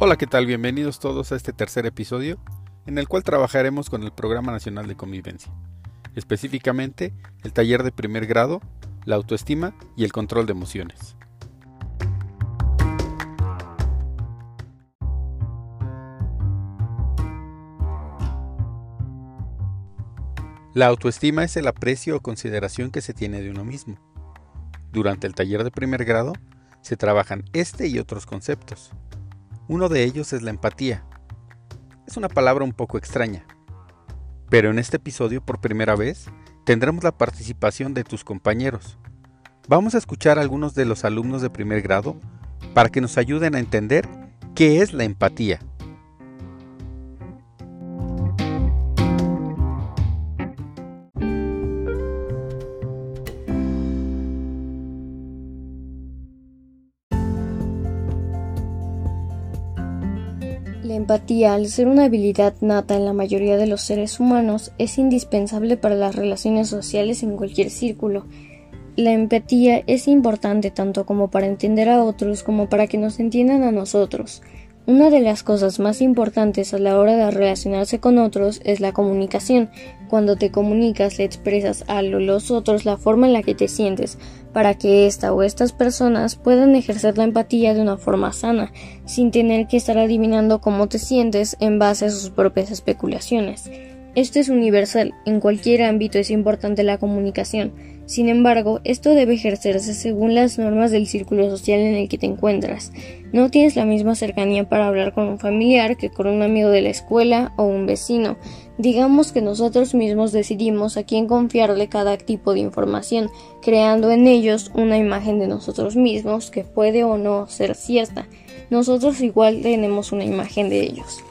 Hola, ¿qué tal? Bienvenidos todos a este tercer episodio en el cual trabajaremos con el Programa Nacional de Convivencia, específicamente el taller de primer grado, la autoestima y el control de emociones. La autoestima es el aprecio o consideración que se tiene de uno mismo. Durante el taller de primer grado se trabajan este y otros conceptos. Uno de ellos es la empatía. Es una palabra un poco extraña, pero en este episodio por primera vez tendremos la participación de tus compañeros. Vamos a escuchar a algunos de los alumnos de primer grado para que nos ayuden a entender qué es la empatía. La empatía, al ser una habilidad nata en la mayoría de los seres humanos, es indispensable para las relaciones sociales en cualquier círculo. La empatía es importante tanto como para entender a otros como para que nos entiendan a nosotros. Una de las cosas más importantes a la hora de relacionarse con otros es la comunicación. Cuando te comunicas le expresas a los otros la forma en la que te sientes, para que esta o estas personas puedan ejercer la empatía de una forma sana, sin tener que estar adivinando cómo te sientes en base a sus propias especulaciones. Esto es universal, en cualquier ámbito es importante la comunicación. Sin embargo, esto debe ejercerse según las normas del círculo social en el que te encuentras. No tienes la misma cercanía para hablar con un familiar que con un amigo de la escuela o un vecino. Digamos que nosotros mismos decidimos a quién confiarle cada tipo de información, creando en ellos una imagen de nosotros mismos que puede o no ser cierta. Nosotros igual tenemos una imagen de ellos.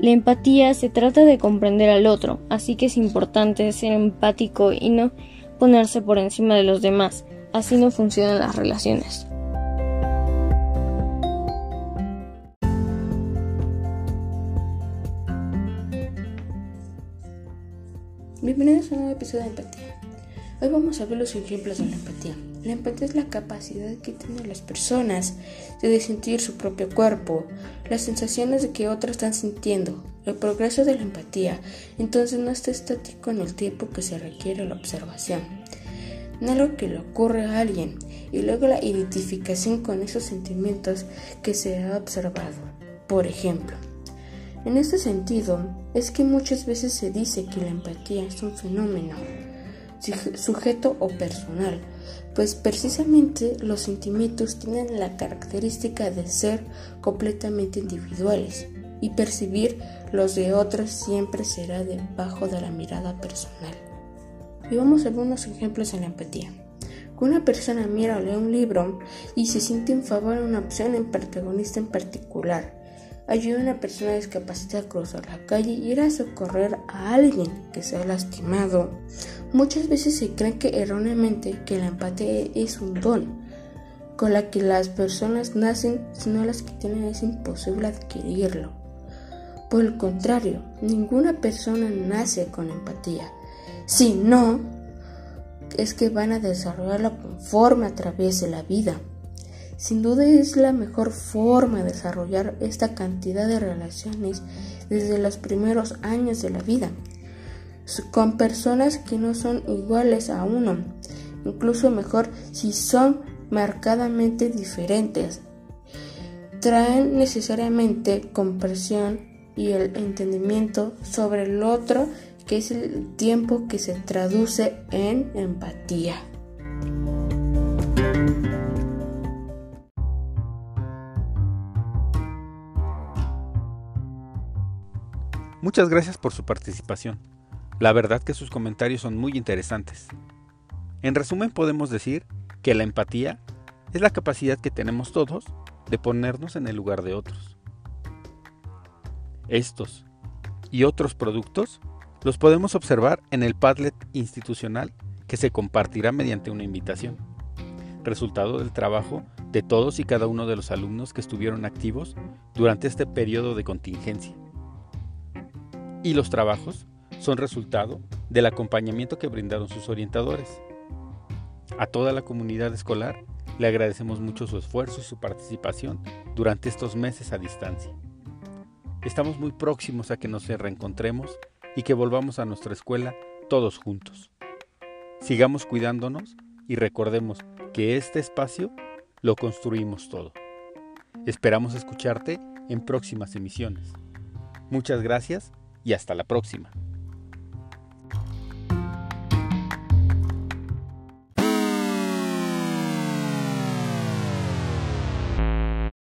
La empatía se trata de comprender al otro, así que es importante ser empático y no ponerse por encima de los demás. Así no funcionan las relaciones. Bienvenidos a un nuevo episodio de empatía. Hoy vamos a ver los ejemplos de la empatía. La empatía es la capacidad que tienen las personas de sentir su propio cuerpo, las sensaciones de que otros están sintiendo, el progreso de la empatía, entonces no está estático en el tiempo que se requiere la observación. No algo que le ocurre a alguien y luego la identificación con esos sentimientos que se ha observado. Por ejemplo, en este sentido es que muchas veces se dice que la empatía es un fenómeno sujeto o personal, pues precisamente los sentimientos tienen la característica de ser completamente individuales y percibir los de otros siempre será debajo de la mirada personal. Y vamos a ver unos ejemplos en la empatía. Una persona mira o lee un libro y se siente en favor de una opción en protagonista en particular, ayuda a una persona discapacitada a cruzar la calle y ir a socorrer a alguien que se ha lastimado. Muchas veces se cree que erróneamente que la empatía es un don con la que las personas nacen, sino las que tienen es imposible adquirirlo. Por el contrario, ninguna persona nace con empatía, sino es que van a desarrollarla conforme a través de la vida. Sin duda es la mejor forma de desarrollar esta cantidad de relaciones desde los primeros años de la vida, con personas que no son iguales a uno, incluso mejor si son marcadamente diferentes. Traen necesariamente comprensión y el entendimiento sobre el otro, que es el tiempo que se traduce en empatía. Muchas gracias por su participación. La verdad que sus comentarios son muy interesantes. En resumen podemos decir que la empatía es la capacidad que tenemos todos de ponernos en el lugar de otros. Estos y otros productos los podemos observar en el Padlet institucional que se compartirá mediante una invitación, resultado del trabajo de todos y cada uno de los alumnos que estuvieron activos durante este periodo de contingencia y los trabajos son resultado del acompañamiento que brindaron sus orientadores. A toda la comunidad escolar Le agradecemos mucho su esfuerzo y su participación durante estos meses a distancia. Estamos muy próximos a que nos reencontremos y que volvamos a nuestra escuela todos juntos. Sigamos cuidándonos y recordemos que este espacio lo construimos todo. Esperamos escucharte en próximas emisiones. Muchas gracias y hasta la próxima.